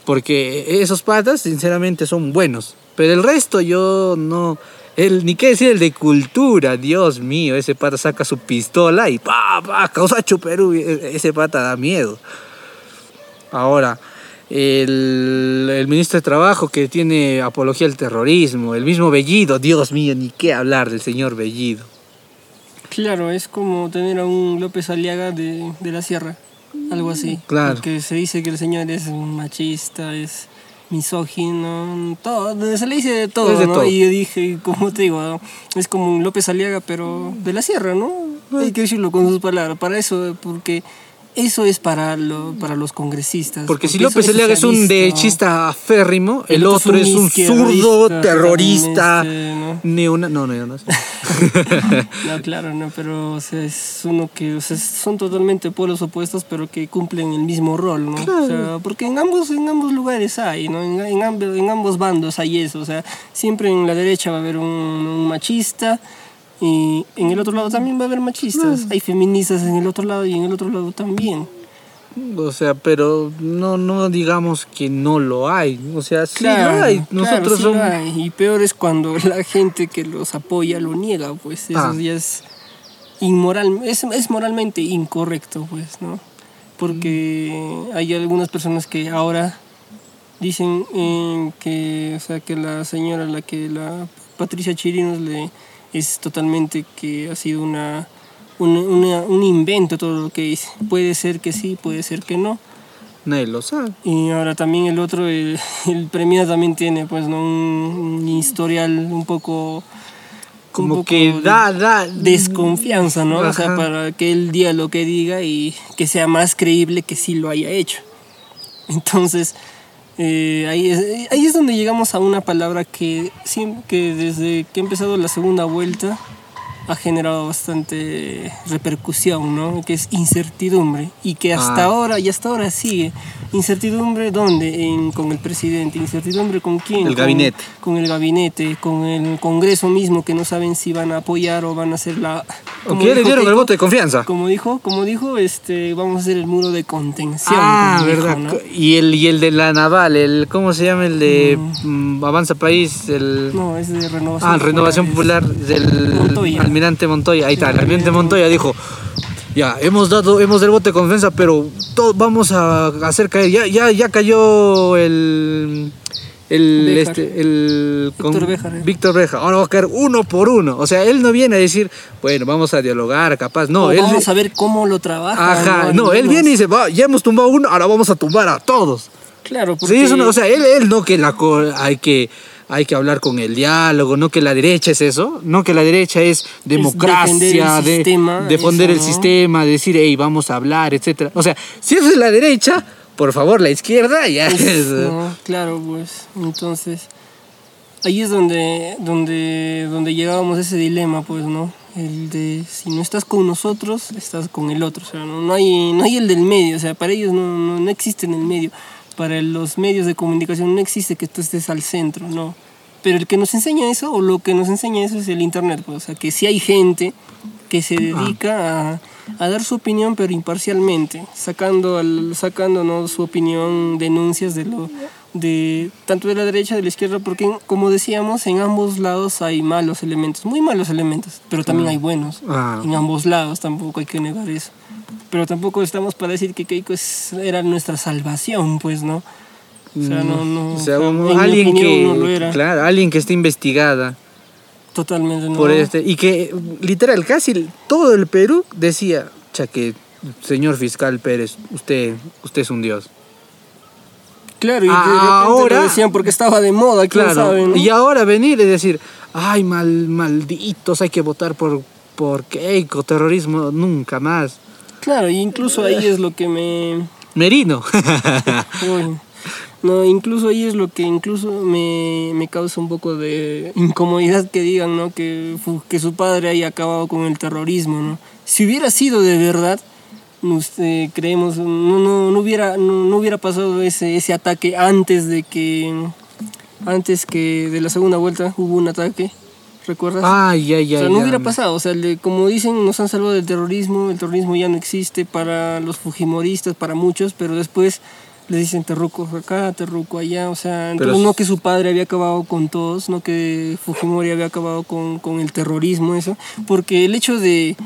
Porque esos patas sinceramente son buenos. Pero el resto yo no... El, ni qué decir el de cultura, Dios mío, ese pata saca su pistola y pa, pa, causacho Perú, e- ese pata da miedo. Ahora, el, el ministro de Trabajo que tiene apología al terrorismo, el mismo Bellido, Dios mío, ni qué hablar del señor Bellido. Claro, es como tener a un López Aliaga de, de la Sierra, algo así. Claro. Porque se dice que el señor es un machista, es misógino, todo, se le dice de todo, Es de ¿no? todo. Y yo dije, como te digo, ¿no? es como un López Aliaga, pero de la Sierra, ¿no? Hay que decirlo con sus palabras, para eso, porque eso es para, lo, para los congresistas. Porque si eso López Aliaga es un derechista aférrimo, el, El otro es un zurdo, terrorista, totalmente, ¿no? neona- no, no, no. No, claro, no, pero o sea, es uno que o sea, son totalmente polos opuestos, pero que cumplen el mismo rol, ¿no? O sea, porque en ambos, en ambos lugares hay, ¿no? En, en, ambos, en ambos bandos hay eso, o sea, siempre en la derecha va a haber un, un machista y en el otro lado también va a haber machistas. Hay feministas en el otro lado y en el otro lado también. O sea, pero no, no digamos que no lo hay. O sea, sí Claro, lo hay. claro, Nosotros lo somos... hay. Y peor es cuando la gente que los apoya lo niega, pues eso Ah. ya es inmoral, es, es moralmente incorrecto, pues, ¿no? Porque hay algunas personas que ahora dicen eh, que, o sea, que la señora, la que la Patricia Chirinos le es totalmente que ha sido una, un, una- un invento todo lo que dice. Puede ser que sí, puede ser que no. Nadie lo sabe. Y ahora también el otro, el, el premio también tiene pues ¿no? un, un historial un poco... Como poco que da, da... Desconfianza, ¿no? O sea, para que él diga lo que diga y que sea más creíble que sí lo haya hecho. Entonces, eh, ahí, es, ahí es donde llegamos a una palabra que, que desde que ha empezado la segunda vuelta ha generado bastante repercusión, ¿no? Que es incertidumbre y que hasta Ah. ahora y hasta ahora sigue. Incertidumbre dónde? En, con el presidente, incertidumbre con quién? El Con- gabinete. Con, el gabinete, con el Congreso mismo que no saben si van a apoyar o van a hacer la ¿O qué le dijo dieron el voto de confianza? Como dijo, como dijo, este, vamos a hacer el muro de contención. Ah, como dijo, verdad. ¿no? Y el y el de la naval, el ¿cómo se llama el de mm, Avanza País? El No, es de renovación. Ah, Renovación es- Popular del Montoya. Almirante Montoya. Ahí está, el Almirante Montoya dijo, ya, hemos dado, hemos del voto de confianza, pero todo, vamos a hacer caer, ya, ya, ya cayó el... El, este, el Víctor eh. Víctor Béjar. Ahora va a caer uno por uno. O sea, él no viene a decir, bueno, vamos a dialogar, capaz. No, O él. vamos a ver cómo lo trabaja. Ajá, no, él viene y dice, va, ya hemos tumbado uno, ahora vamos a tumbar a todos. Claro, porque... Sí, o sea, él, él no que la hay que hay que hablar con el diálogo, no que la derecha es eso, no que la derecha es democracia, defender el de sistema, defender eso, el ¿no? sistema, decir, hey, vamos a hablar, etcétera. O sea, si eso es la derecha, por favor, la izquierda ya es. No, claro, pues. Entonces, ahí es donde, donde, donde llegábamos a ese dilema, pues, ¿no? El de si no estás con nosotros, estás con el otro. O sea, no, no hay, no hay el del medio. O sea, para ellos no, no, no existe en el medio. Para los medios de comunicación no existe que tú estés al centro, no. Pero el que nos enseña eso, o lo que nos enseña eso, es el Internet. Pues. O sea, que si hay gente que se dedica a, a dar su opinión, pero imparcialmente, sacando, al, sacando ¿no? su opinión, denuncias de lo de tanto de la derecha de la izquierda, porque como decíamos, en ambos lados hay malos elementos, muy malos elementos, pero también hay buenos. Ah. En ambos lados tampoco hay que negar eso. Pero tampoco estamos para decir que Keiko es, era nuestra salvación, pues, ¿no? O sea, no, no. O sea, en alguien que, no lo era. claro, alguien que esté investigada Totalmente no. por este y que literal casi todo el Perú decía, cha que señor fiscal Pérez, usted usted es un dios. Claro, y repente Ahora- decían porque estaba de moda, quién Claro, sabe, ¿no? y ahora venir y decir, ay, mal, malditos, hay que votar por, por Keiko, terrorismo, nunca más. Claro, y incluso ahí es lo que me... Merino. Uy, No, incluso ahí es lo que incluso me, me causa un poco de incomodidad que digan, ¿no? Que, que su padre haya acabado con el terrorismo, ¿no? Si hubiera sido de verdad, nos, eh, creemos, no, no, no hubiera, no, no hubiera pasado ese, ese ataque antes de que, antes que de la segunda vuelta hubo un ataque, ¿recuerdas? Ay, ay, ay. o sea, no ay. hubiera pasado, o sea, como dicen, nos han salvado del terrorismo, el terrorismo ya no existe para los fujimoristas, para muchos, pero después les dicen terruco acá, terruco allá, o sea, entonces, no que su padre había acabado con todos, no que Fujimori había acabado con, con el terrorismo, eso, porque el hecho de,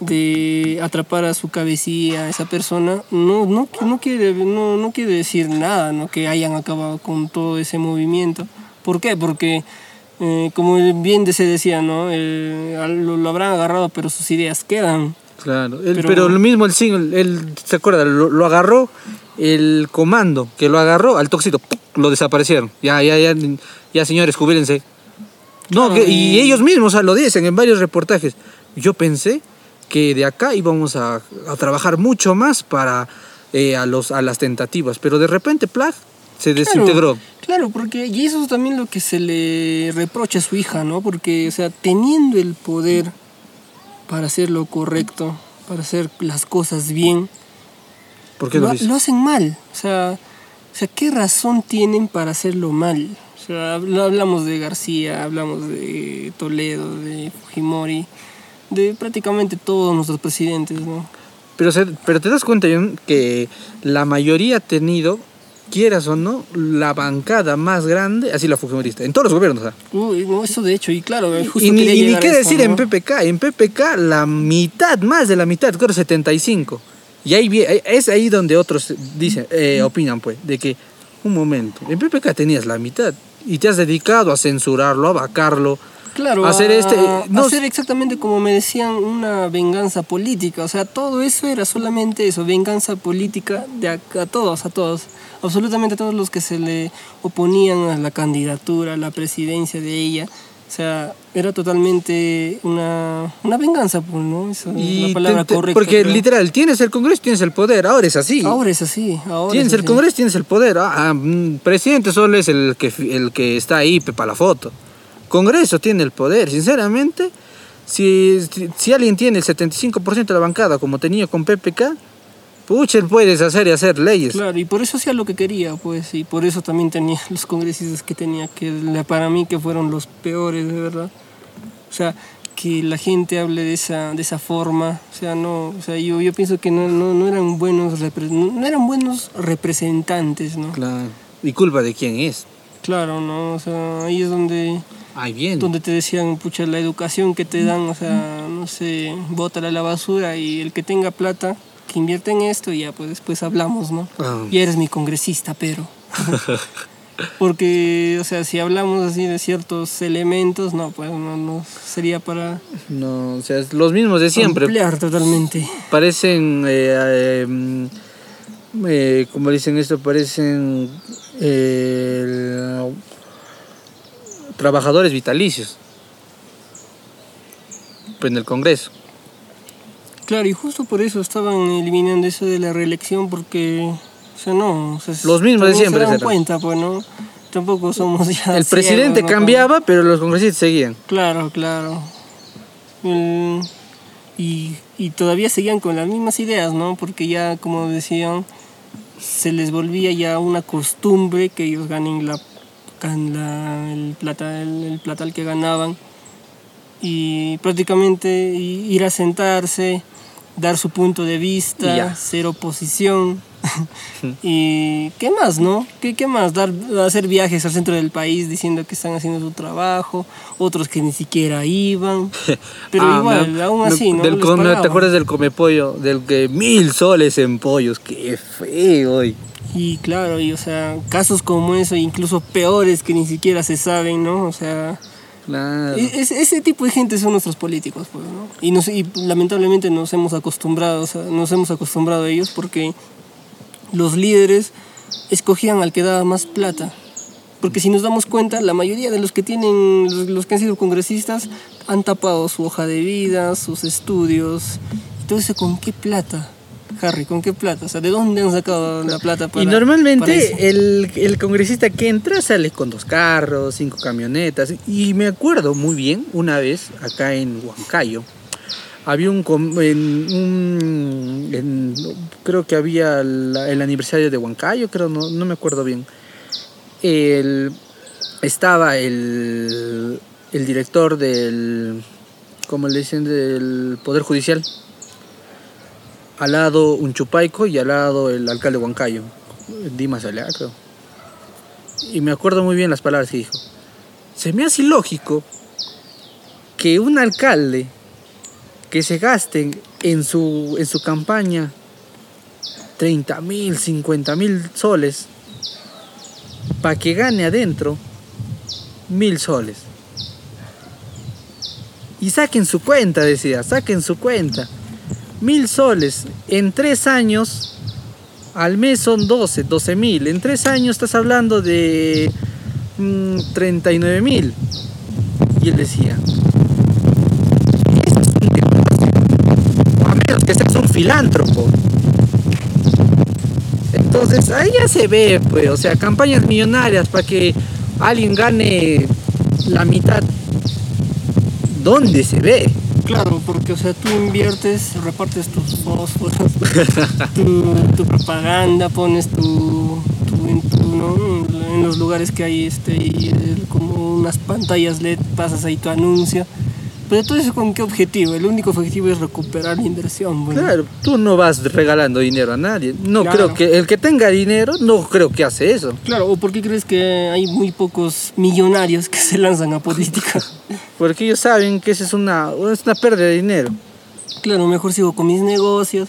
de atrapar a su cabecilla, a esa persona, no, no, no, quiere, no, no quiere decir nada, ¿no? que hayan acabado con todo ese movimiento. ¿Por qué? Porque, eh, como bien se decía, ¿no? Eh, lo, lo habrán agarrado, pero sus ideas quedan. Claro, pero, Pero- lo mismo el single, él, ¿se acuerda? Lo, lo agarró el comando que lo agarró al ¡puc! lo desaparecieron. Ya, ya, ya, ya señores, jubílense. No, Claro, que- y y- ellos mismos o sea, lo dicen en varios reportajes. Yo pensé que de acá íbamos a, a trabajar mucho más para eh, a, los, a las tentativas, pero de repente, plag, se desintegró. Claro, porque y eso es también lo que se le reprocha a su hija, ¿no? Porque, o sea, teniendo el poder para hacer lo correcto, para hacer las cosas bien, ¿Por qué lo, hacen mal. O sea, o sea, ¿qué razón tienen para hacerlo mal? O sea, habl- hablamos de García, hablamos de Toledo, de Fujimori, de prácticamente todos nuestros presidentes, ¿no? Pero, se- pero te das cuenta, John, que la mayoría ha tenido, quieras o no, la bancada más grande, así la Fujimorista, en todos los gobiernos. Uy, no, eso de hecho, y claro, justo Y ni, y qué decir ¿no? en PPK. En PPK la mitad, más de la mitad, creo 75. Y ahí- es ahí donde otros dicen, eh, opinan, pues, de que, un momento, en PPK tenías la mitad y te has dedicado a censurarlo, a vacarlo. Claro, hacer este, eh, no- hacer exactamente como me decían, una venganza política. O sea, todo eso era solamente eso, venganza política de a, a todos, a todos. Absolutamente a todos los que se le oponían a la candidatura, a la presidencia de ella. O sea, era totalmente una, una venganza, pues, ¿no? Esa es Y la palabra te- te- correcta. porque creo. literal, tienes el Congreso, tienes el poder, ahora es así. Ahora es así, ahora Tienes es el así. Congreso, tienes el poder. Ah, ah, mm, presidente solo es el que, el que está ahí para la foto. Congreso tiene el poder. Sinceramente, si, si, alguien tiene el 75% de la bancada, como tenía con PPK, pucha, él puede deshacer y hacer leyes. Claro, y por eso hacía lo que quería, pues, y por eso también tenía los congresistas que tenía, que para mí que fueron los peores, de verdad. O sea, que la gente hable de esa, de esa forma, o sea, no, o sea, yo, yo pienso que no, no, no eran buenos no eran buenos representantes, ¿no? Claro. ¿Y culpa de quién es? Claro, ¿no? O sea, ahí es donde, Ay, bien. donde te decían, pucha, la educación que te dan, o sea, no sé, bótala a la basura y el que tenga plata, que invierte en esto y ya, pues después hablamos, ¿no? Ah. Ya eres mi congresista, pero... Porque, o sea, si hablamos así de ciertos elementos, no, pues no, no sería para No, o sea, es los mismos de siempre. ampliar totalmente. Parecen, eh, eh, mm, eh, como dicen esto, parecen eh, trabajadores vitalicios pues, en el Congreso. Claro, y justo por eso estaban eliminando eso de la reelección, porque, o sea, no, o sea, Los mismos de siempre Se dan cuenta, pues, ¿no? Tampoco somos ya El presidente cambiaba, pero los congresistas seguían. Claro, claro. El- y, y todavía seguían con las mismas ideas, ¿no? Porque ya, como decían, se les volvía ya una costumbre que ellos ganen la, el, plata, el, el platal que ganaban y prácticamente ir a sentarse, dar su punto de vista, ser oposición. y qué más, ¿no? ¿Qué, qué más? Dar, hacer viajes al centro del país diciendo que están haciendo su trabajo, otros que ni siquiera iban. Pero Ah, igual, me- aún me- así, ¿no? del ¿Te acuerdas del come pollo? Del que mil soles en pollos. Qué feo. oye. Y claro, y o sea, casos como eso, incluso peores que ni siquiera se saben, ¿no? O sea, Claro. e- es- ese tipo de gente son nuestros políticos, pues, ¿no? Y, nos, y lamentablemente nos hemos acostumbrado, o sea, nos hemos acostumbrado a ellos porque los líderes escogían al que daba más plata. Porque si nos damos cuenta, la mayoría de los que tienen, los, que han sido congresistas, han tapado su hoja de vida, sus estudios. Entonces, ¿con qué plata? Harry? ¿Con qué plata? O sea, ¿de dónde han sacado la plata para y normalmente el, el congresista que entra sale con dos carros, cinco camionetas. Y me acuerdo muy bien, una vez acá en Huancayo, había un, en un- creo que había el aniversario de Huancayo, creo, no, no me acuerdo bien. Estaba el, el director del, como le dicen, del Poder Judicial. Al lado un chupaico y al lado el alcalde de Huancayo, Dimas Alea, creo. Y me acuerdo muy bien las palabras que dijo. Se me hace ilógico que un alcalde que se gaste en su, en su campaña 30 mil, 50 mil soles para que gane adentro mil soles. Y saquen su cuenta, decía, saquen su cuenta. Mil soles en tres años, al mes son 12, 12 mil. En tres años estás hablando de mm, 39 mil. Y él decía, filántropo. Entonces ahí ya se ve, pues, o sea, campañas millonarias para que alguien gane la mitad. ¿Dónde se ve? Claro, porque o sea, tú inviertes, repartes tus fósforos, tu, tu propaganda, pones tu, tu, en, ¿no? en los lugares que hay este, y, como unas pantallas LED, pasas ahí tu anuncio. Pero todo eso con qué objetivo? El único objetivo es recuperar la inversión. bueno. Claro, tú no vas regalando dinero a nadie. No Claro. creo que el que tenga dinero, no creo que hace eso. Claro, ¿o por qué crees que hay muy pocos millonarios que se lanzan a política? Porque ellos saben que esa es una, es una pérdida de dinero. claro, mejor sigo con mis negocios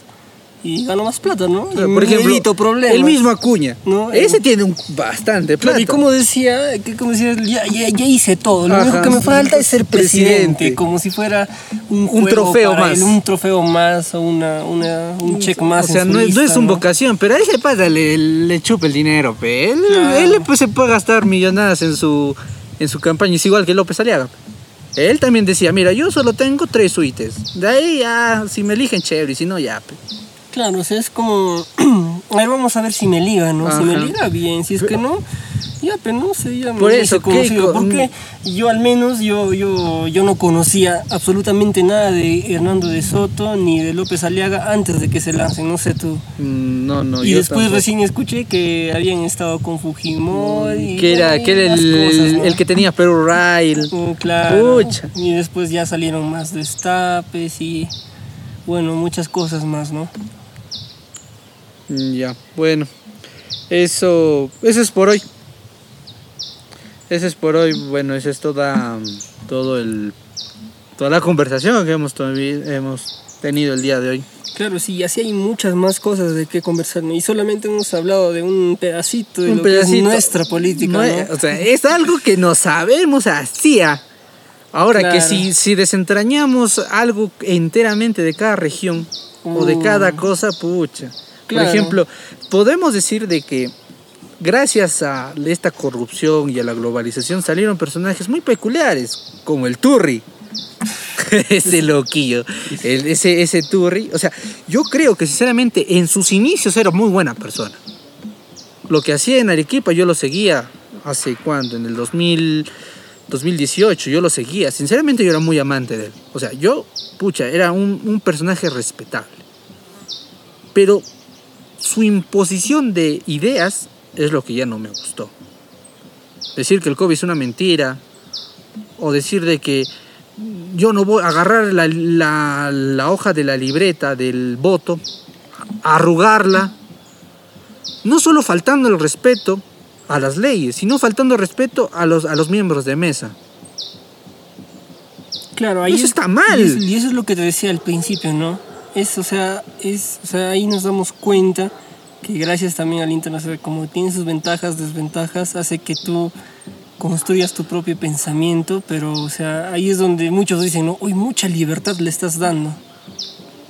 y gano más plata, ¿no? Claro, por ejemplo, evito problemas. el mismo Acuña. ¿No? Ese tiene un bastante plata. Claro, y como decía, como decía, ya, ya, ya hice todo, lo Ajá, único que me falta es ser presidente, presidente. como si fuera un, Un trofeo más. él, un trofeo más o una, una- un check más. O sea, no, es- no lista, es una vocación, pero a ese pata le, le chupa el dinero, pe. Él, Claro. él pues, se puede gastar millonadas en su, en su campaña, es igual que López Aliaga. Él también decía, mira, yo solo tengo tres suites. De ahí ya, si me eligen, chévere, y si no, ya. pe". Claro, o sea, es como, a ver, vamos a ver si me liga, ¿no? Si me liga bien, si es que no, ya, pero no sé, ya me Por eso, conocido, porque yo al menos, yo, yo, yo no conocía absolutamente nada de Hernando de Soto ni de López Aliaga antes de que se lancen, no sé tú. Mm, No, no, y yo después tampoco. recién escuché que habían estado con Fujimori. Que era, que era el, cosas, ¿no? el que tenía Perú Rail. Mm, Claro. Pucha. Y después ya salieron más destapes y bueno, muchas cosas más, ¿no? Mm, Ya, bueno. Eso, eso es por hoy. Eso es por hoy. Bueno, eso es toda, todo el, toda la conversación que hemos, tenido el día de hoy. Claro, sí, y así hay muchas más cosas de qué conversar. Y solamente hemos hablado de un pedacito de Un lo que es pedacito. nuestra política, No O sea, es algo que no sabemos hacía. Ahora que si, si desentrañamos algo enteramente de cada región o de Uh. cada cosa, pucha. Por Claro. ejemplo, podemos decir de que gracias a esta corrupción y a la globalización salieron personajes muy peculiares, como el Turri. ese loquillo, el- ese, ese Turri. O sea, yo creo que sinceramente en sus inicios era muy buena persona. Lo que hacía en Arequipa yo lo seguía hace cuánto, en el 2000, 2018, yo lo seguía. Sinceramente yo era muy amante de él. O sea, yo, pucha, era un, un personaje respetable. Pero su imposición de ideas es lo que ya no me gustó. Decir que el COVID es una mentira, o decir de que yo no voy a agarrar la, la- la hoja de la libreta del voto, arrugarla, no solo faltando el respeto a las leyes, sino faltando el respeto a los, a los miembros de mesa. Claro, ahí Eso es- está mal. Y eso, y eso es lo que te decía al principio, ¿no? Es, o sea, es, o sea, ahí nos damos cuenta que gracias también al internet, como tiene sus ventajas, desventajas, hace que tú construyas tu propio pensamiento, pero, o sea, ahí es donde muchos dicen, no, hoy mucha libertad le estás dando.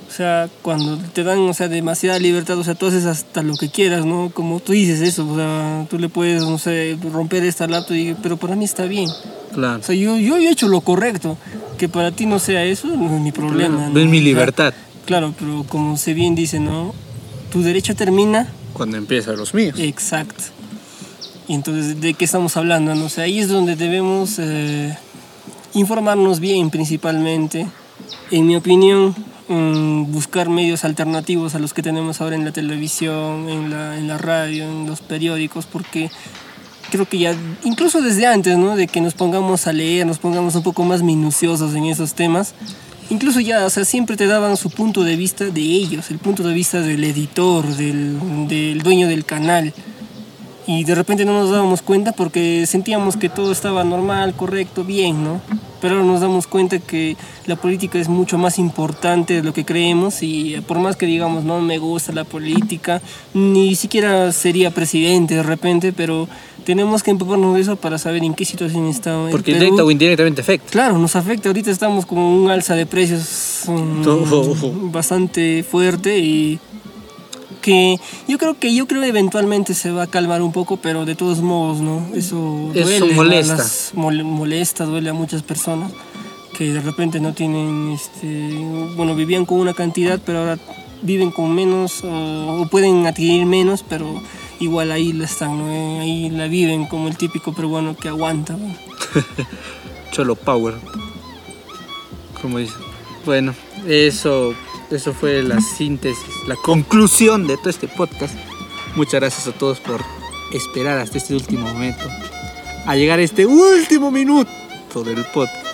O sea, cuando te dan, o sea, demasiada libertad, o sea, tú haces hasta lo que quieras, ¿no? Como tú dices eso, o sea, tú le puedes, no sé, romper esta laptop, y, pero para mí está bien. Claro. O sea, yo, yo he hecho lo correcto. Que para ti no sea eso, no es mi problema. No es mi libertad. Claro, pero como se bien dice, ¿no? tu derecho termina Cuando empiezan los míos. Exacto. Y entonces, ¿de qué estamos hablando? No? O sea, ahí es donde debemos eh, informarnos bien principalmente. En mi opinión, mm, buscar medios alternativos a los que tenemos ahora en la televisión, en la, en la radio, en los periódicos, porque creo que ya, incluso desde antes, ¿no? De que nos pongamos a leer, nos pongamos un poco más minuciosos en esos temas. Incluso ya, o sea, siempre te daban su punto de vista de ellos, el punto de vista del editor, del, del dueño del canal. Y de repente no nos dábamos cuenta porque sentíamos que todo estaba normal, correcto, bien, ¿no? Pero ahora nos damos cuenta que la política es mucho más importante de lo que creemos y por más que digamos no me gusta la política, ni siquiera sería presidente de repente, pero tenemos que empaparnos de eso para saber en qué situación Porque Perú. directa o indirectamente afecta. Claro, nos afecta. Ahorita estamos con un alza de precios Todo. bastante fuerte y que yo creo que yo creo eventualmente se va a calmar un poco, pero de todos modos, ¿no? Eso Eso duele, ¿no? molesta. Las- mol- molesta, duele a muchas personas que de repente no tienen, este, bueno, vivían con una cantidad, pero ahora viven con menos o, o pueden adquirir menos, pero igual ahí la están, ¿no? Ahí la viven como el típico peruano que aguanta. ¿no? Cholo Power. Como dice. Bueno, eso, eso fue la síntesis, la conclusión de todo este podcast. Muchas gracias a todos por esperar hasta este último momento. A llegar a este último minuto del podcast.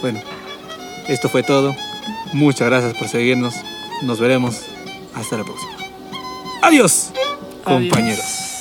Bueno, esto fue todo. Muchas gracias por seguirnos. Nos veremos. Hasta la próxima. Adiós, compañeros.